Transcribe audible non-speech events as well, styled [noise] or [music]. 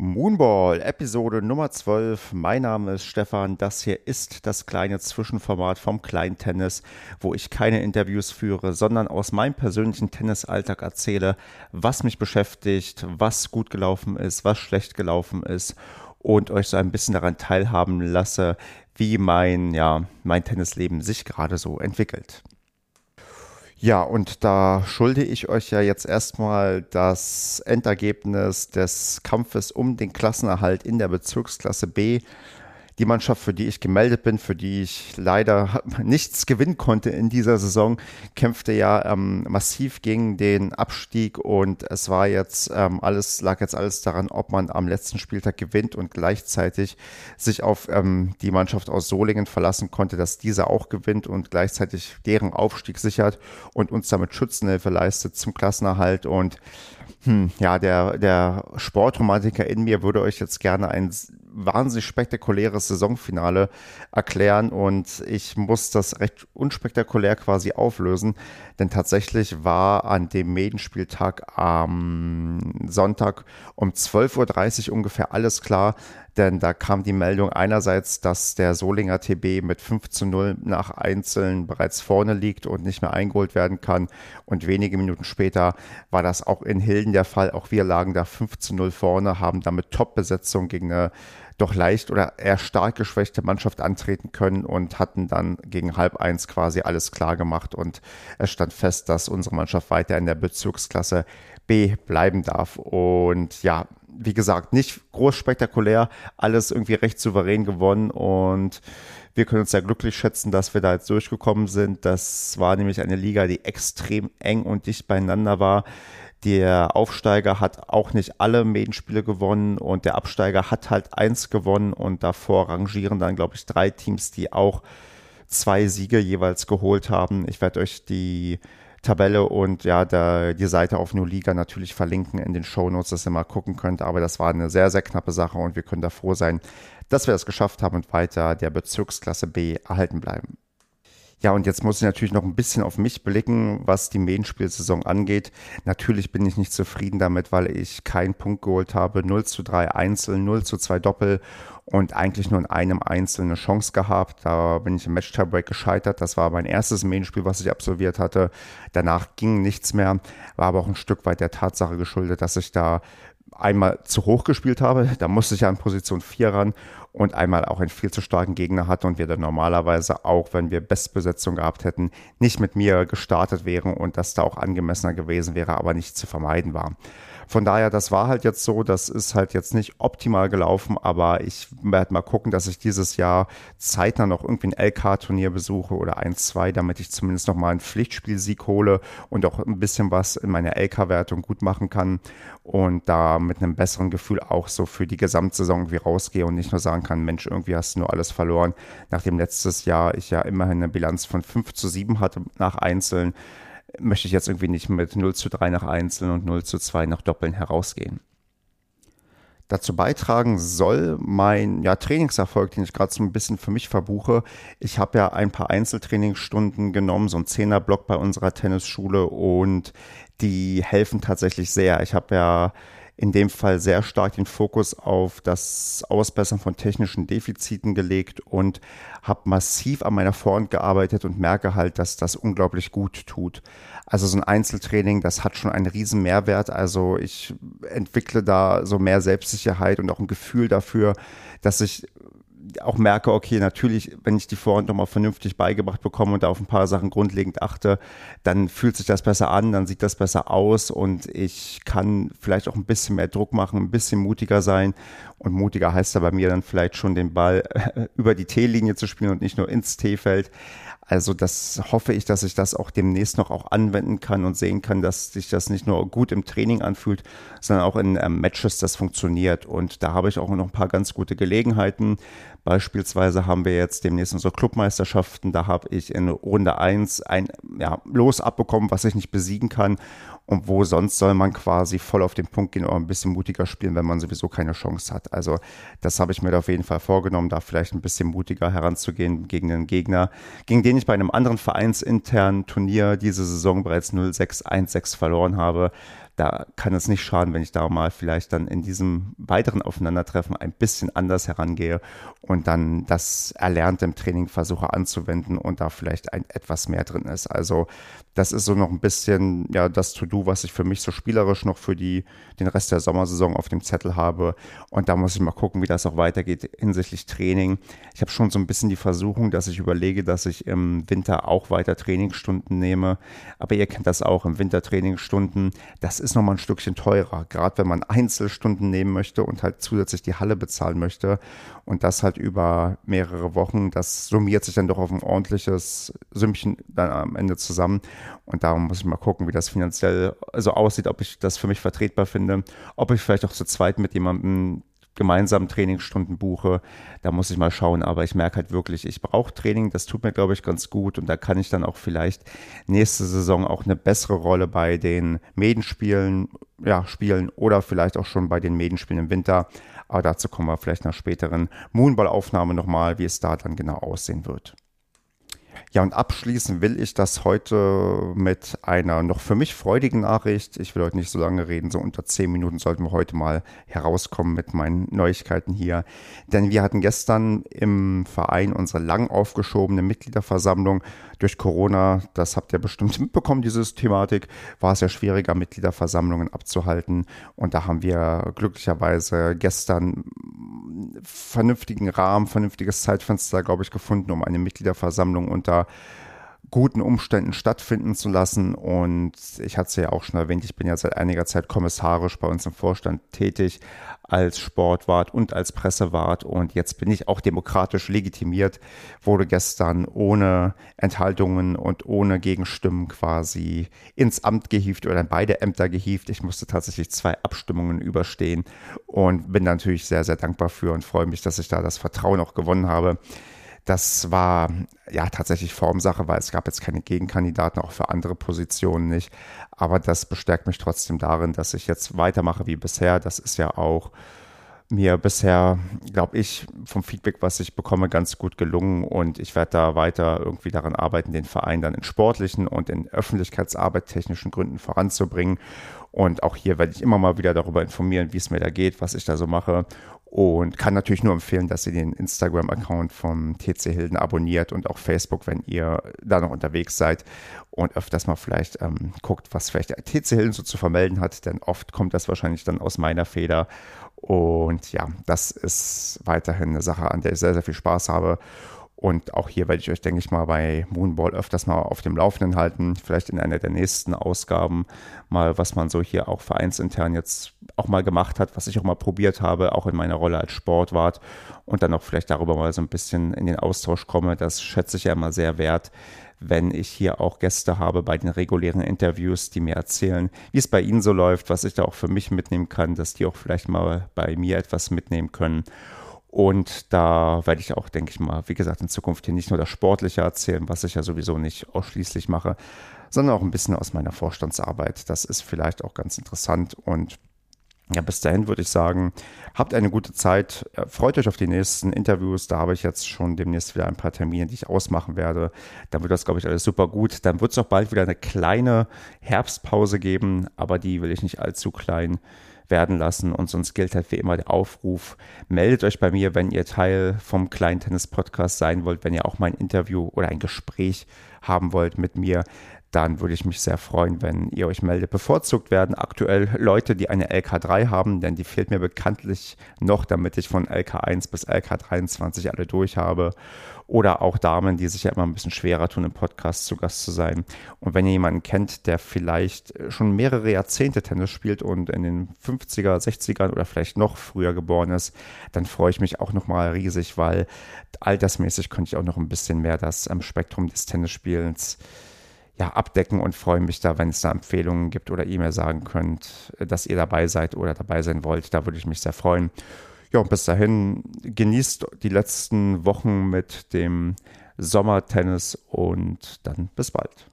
Moonball, Episode Nummer 12. Mein Name ist Stefan. Das hier ist das kleine Zwischenformat vom Kleintennis, wo ich keine Interviews führe, sondern aus meinem persönlichen Tennisalltag erzähle, was mich beschäftigt, was gut gelaufen ist, was schlecht gelaufen ist und euch so ein bisschen daran teilhaben lasse, wie mein, ja, mein Tennisleben sich gerade so entwickelt. Ja, und da schulde ich euch ja jetzt erstmal das Endergebnis des Kampfes um den Klassenerhalt in der Bezirksklasse B die Mannschaft, für die ich gemeldet bin, für die ich leider nichts gewinnen konnte in dieser Saison, kämpfte ja ähm, massiv gegen den Abstieg und es war jetzt ähm, alles, lag jetzt alles daran, ob man am letzten Spieltag gewinnt und gleichzeitig sich auf ähm, die Mannschaft aus Solingen verlassen konnte, dass diese auch gewinnt und gleichzeitig deren Aufstieg sichert und uns damit Schützenhilfe leistet zum Klassenerhalt und hm, ja, der, der Sportromantiker in mir würde euch jetzt gerne ein wahnsinnig spektakuläres Saisonfinale erklären und ich muss das recht unspektakulär quasi auflösen, denn tatsächlich war an dem Medienspieltag am Sonntag um 12.30 Uhr ungefähr alles klar, denn da kam die Meldung einerseits, dass der Solinger TB mit 5 zu 0 nach Einzeln bereits vorne liegt und nicht mehr eingeholt werden kann. Und wenige Minuten später war das auch in Hilden der Fall. Auch wir lagen da 5 zu 0 vorne, haben damit Top-Besetzung gegen eine doch leicht oder eher stark geschwächte Mannschaft antreten können und hatten dann gegen halb eins quasi alles klar gemacht und es stand fest, dass unsere Mannschaft weiter in der Bezirksklasse B bleiben darf. Und ja, wie gesagt, nicht groß spektakulär, alles irgendwie recht souverän gewonnen und wir können uns sehr glücklich schätzen, dass wir da jetzt durchgekommen sind. Das war nämlich eine Liga, die extrem eng und dicht beieinander war. Der Aufsteiger hat auch nicht alle Medenspiele gewonnen und der Absteiger hat halt eins gewonnen und davor rangieren dann, glaube ich, drei Teams, die auch zwei Siege jeweils geholt haben. Ich werde euch die Tabelle und ja, der, die Seite auf New Liga natürlich verlinken in den Show Notes, dass ihr mal gucken könnt. Aber das war eine sehr, sehr knappe Sache und wir können da froh sein, dass wir das geschafft haben und weiter der Bezirksklasse B erhalten bleiben. Ja, und jetzt muss ich natürlich noch ein bisschen auf mich blicken, was die Medienspielsaison angeht. Natürlich bin ich nicht zufrieden damit, weil ich keinen Punkt geholt habe. 0 zu 3 Einzel, 0 zu 2 Doppel und eigentlich nur in einem Einzel eine Chance gehabt. Da bin ich im Match-Tiebreak gescheitert. Das war mein erstes Medienspiel, was ich absolviert hatte. Danach ging nichts mehr, war aber auch ein Stück weit der Tatsache geschuldet, dass ich da einmal zu hoch gespielt habe. Da musste ich ja an Position 4 ran und einmal auch einen viel zu starken Gegner hatte und wir dann normalerweise auch, wenn wir Bestbesetzung gehabt hätten, nicht mit mir gestartet wären und das da auch angemessener gewesen wäre, aber nicht zu vermeiden war. Von daher, das war halt jetzt so, das ist halt jetzt nicht optimal gelaufen, aber ich werde mal gucken, dass ich dieses Jahr zeitnah noch irgendwie ein LK-Turnier besuche oder eins, zwei, damit ich zumindest noch mal einen Pflichtspielsieg hole und auch ein bisschen was in meiner LK-Wertung gut machen kann und da mit einem besseren Gefühl auch so für die Gesamtsaison irgendwie rausgehe und nicht nur sagen kann, Mensch, irgendwie hast du nur alles verloren, nachdem letztes Jahr ich ja immerhin eine Bilanz von 5 zu 7 hatte nach Einzelnen möchte ich jetzt irgendwie nicht mit 0 zu 3 nach Einzeln und 0 zu 2 nach Doppeln herausgehen. Dazu beitragen soll mein ja, Trainingserfolg, den ich gerade so ein bisschen für mich verbuche. Ich habe ja ein paar Einzeltrainingsstunden genommen, so ein Zehnerblock bei unserer Tennisschule und die helfen tatsächlich sehr. Ich habe ja in dem Fall sehr stark den Fokus auf das Ausbessern von technischen Defiziten gelegt und habe massiv an meiner Vorhand gearbeitet und merke halt, dass das unglaublich gut tut. Also so ein Einzeltraining, das hat schon einen riesen Mehrwert. Also ich entwickle da so mehr Selbstsicherheit und auch ein Gefühl dafür, dass ich auch merke, okay, natürlich, wenn ich die Vorhand nochmal vernünftig beigebracht bekomme und da auf ein paar Sachen grundlegend achte, dann fühlt sich das besser an, dann sieht das besser aus und ich kann vielleicht auch ein bisschen mehr Druck machen, ein bisschen mutiger sein. Und mutiger heißt da bei mir dann vielleicht schon den Ball [laughs] über die T-Linie zu spielen und nicht nur ins T-Feld. Also das hoffe ich, dass ich das auch demnächst noch auch anwenden kann und sehen kann, dass sich das nicht nur gut im Training anfühlt, sondern auch in ähm, Matches das funktioniert. Und da habe ich auch noch ein paar ganz gute Gelegenheiten. Beispielsweise haben wir jetzt demnächst unsere Clubmeisterschaften. Da habe ich in Runde 1 ein ja, Los abbekommen, was ich nicht besiegen kann. Und wo sonst soll man quasi voll auf den Punkt gehen oder ein bisschen mutiger spielen, wenn man sowieso keine Chance hat. Also das habe ich mir auf jeden Fall vorgenommen, da vielleicht ein bisschen mutiger heranzugehen gegen einen Gegner, gegen den ich bei einem anderen vereinsinternen Turnier diese Saison bereits 0-6-1-6 verloren habe. Da kann es nicht schaden, wenn ich da mal vielleicht dann in diesem weiteren Aufeinandertreffen ein bisschen anders herangehe und dann das Erlernte im Training versuche anzuwenden und da vielleicht ein etwas mehr drin ist. Also das ist so noch ein bisschen ja das To-Do, was ich für mich so spielerisch noch für die, den Rest der Sommersaison auf dem Zettel habe. Und da muss ich mal gucken, wie das auch weitergeht hinsichtlich Training. Ich habe schon so ein bisschen die Versuchung, dass ich überlege, dass ich im Winter auch weiter Trainingsstunden nehme. Aber ihr kennt das auch, im Winter Trainingsstunden, das ist nochmal ein Stückchen teurer. Gerade wenn man Einzelstunden nehmen möchte und halt zusätzlich die Halle bezahlen möchte. Und das halt über mehrere Wochen, das summiert sich dann doch auf ein ordentliches Sümmchen dann am Ende zusammen. Und da muss ich mal gucken, wie das finanziell so aussieht, ob ich das für mich vertretbar finde, ob ich vielleicht auch zu zweit mit jemandem gemeinsam Trainingsstunden buche. Da muss ich mal schauen, aber ich merke halt wirklich, ich brauche Training, das tut mir, glaube ich, ganz gut und da kann ich dann auch vielleicht nächste Saison auch eine bessere Rolle bei den Medenspielen ja, spielen oder vielleicht auch schon bei den Medenspielen im Winter. Aber dazu kommen wir vielleicht nach späteren Moonball-Aufnahme nochmal, wie es da dann genau aussehen wird. Ja, und abschließen will ich das heute mit einer noch für mich freudigen Nachricht. Ich will heute nicht so lange reden, so unter zehn Minuten sollten wir heute mal herauskommen mit meinen Neuigkeiten hier. Denn wir hatten gestern im Verein unsere lang aufgeschobene Mitgliederversammlung durch Corona, das habt ihr bestimmt [laughs] mitbekommen, diese Thematik, war es ja schwieriger, Mitgliederversammlungen abzuhalten. Und da haben wir glücklicherweise gestern vernünftigen Rahmen, vernünftiges Zeitfenster, glaube ich, gefunden, um eine Mitgliederversammlung unter guten Umständen stattfinden zu lassen. Und ich hatte es ja auch schon erwähnt, ich bin ja seit einiger Zeit kommissarisch bei uns im Vorstand tätig als Sportwart und als Pressewart. Und jetzt bin ich auch demokratisch legitimiert, wurde gestern ohne Enthaltungen und ohne Gegenstimmen quasi ins Amt gehievt oder in beide Ämter gehievt. Ich musste tatsächlich zwei Abstimmungen überstehen und bin natürlich sehr, sehr dankbar für und freue mich, dass ich da das Vertrauen auch gewonnen habe. Das war ja tatsächlich Formsache, weil es gab jetzt keine Gegenkandidaten, auch für andere Positionen nicht. Aber das bestärkt mich trotzdem darin, dass ich jetzt weitermache wie bisher. Das ist ja auch mir bisher, glaube ich, vom Feedback, was ich bekomme, ganz gut gelungen. Und ich werde da weiter irgendwie daran arbeiten, den Verein dann in sportlichen und in Öffentlichkeitsarbeit technischen Gründen voranzubringen. Und auch hier werde ich immer mal wieder darüber informieren, wie es mir da geht, was ich da so mache. Und kann natürlich nur empfehlen, dass ihr den Instagram-Account vom TC Hilden abonniert und auch Facebook, wenn ihr da noch unterwegs seid und öfters mal vielleicht ähm, guckt, was vielleicht der TC Hilden so zu vermelden hat, denn oft kommt das wahrscheinlich dann aus meiner Feder. Und ja, das ist weiterhin eine Sache, an der ich sehr, sehr viel Spaß habe. Und auch hier werde ich euch, denke ich mal, bei Moonball öfters mal auf dem Laufenden halten. Vielleicht in einer der nächsten Ausgaben mal, was man so hier auch vereinsintern jetzt auch mal gemacht hat, was ich auch mal probiert habe, auch in meiner Rolle als Sportwart. Und dann auch vielleicht darüber mal so ein bisschen in den Austausch komme. Das schätze ich ja immer sehr wert, wenn ich hier auch Gäste habe bei den regulären Interviews, die mir erzählen, wie es bei ihnen so läuft, was ich da auch für mich mitnehmen kann, dass die auch vielleicht mal bei mir etwas mitnehmen können. Und da werde ich auch, denke ich mal, wie gesagt, in Zukunft hier nicht nur das Sportliche erzählen, was ich ja sowieso nicht ausschließlich mache, sondern auch ein bisschen aus meiner Vorstandsarbeit. Das ist vielleicht auch ganz interessant. Und ja, bis dahin würde ich sagen, habt eine gute Zeit. Äh, freut euch auf die nächsten Interviews. Da habe ich jetzt schon demnächst wieder ein paar Termine, die ich ausmachen werde. Dann wird das, glaube ich, alles super gut. Dann wird es auch bald wieder eine kleine Herbstpause geben, aber die will ich nicht allzu klein werden lassen. Und sonst gilt halt wie immer der Aufruf, meldet euch bei mir, wenn ihr Teil vom kleinen Tennis-Podcast sein wollt, wenn ihr auch mal ein Interview oder ein Gespräch haben wollt mit mir dann würde ich mich sehr freuen, wenn ihr euch meldet. Bevorzugt werden aktuell Leute, die eine LK3 haben, denn die fehlt mir bekanntlich noch, damit ich von LK1 bis LK23 alle durch habe. Oder auch Damen, die sich ja immer ein bisschen schwerer tun, im Podcast zu Gast zu sein. Und wenn ihr jemanden kennt, der vielleicht schon mehrere Jahrzehnte Tennis spielt und in den 50er, 60ern oder vielleicht noch früher geboren ist, dann freue ich mich auch nochmal riesig, weil altersmäßig könnte ich auch noch ein bisschen mehr das ähm, Spektrum des Tennisspielens ja, abdecken und freue mich da, wenn es da Empfehlungen gibt oder ihr mir sagen könnt, äh, dass ihr dabei seid oder dabei sein wollt. Da würde ich mich sehr freuen. Ja, und bis dahin genießt die letzten Wochen mit dem Sommertennis und dann bis bald.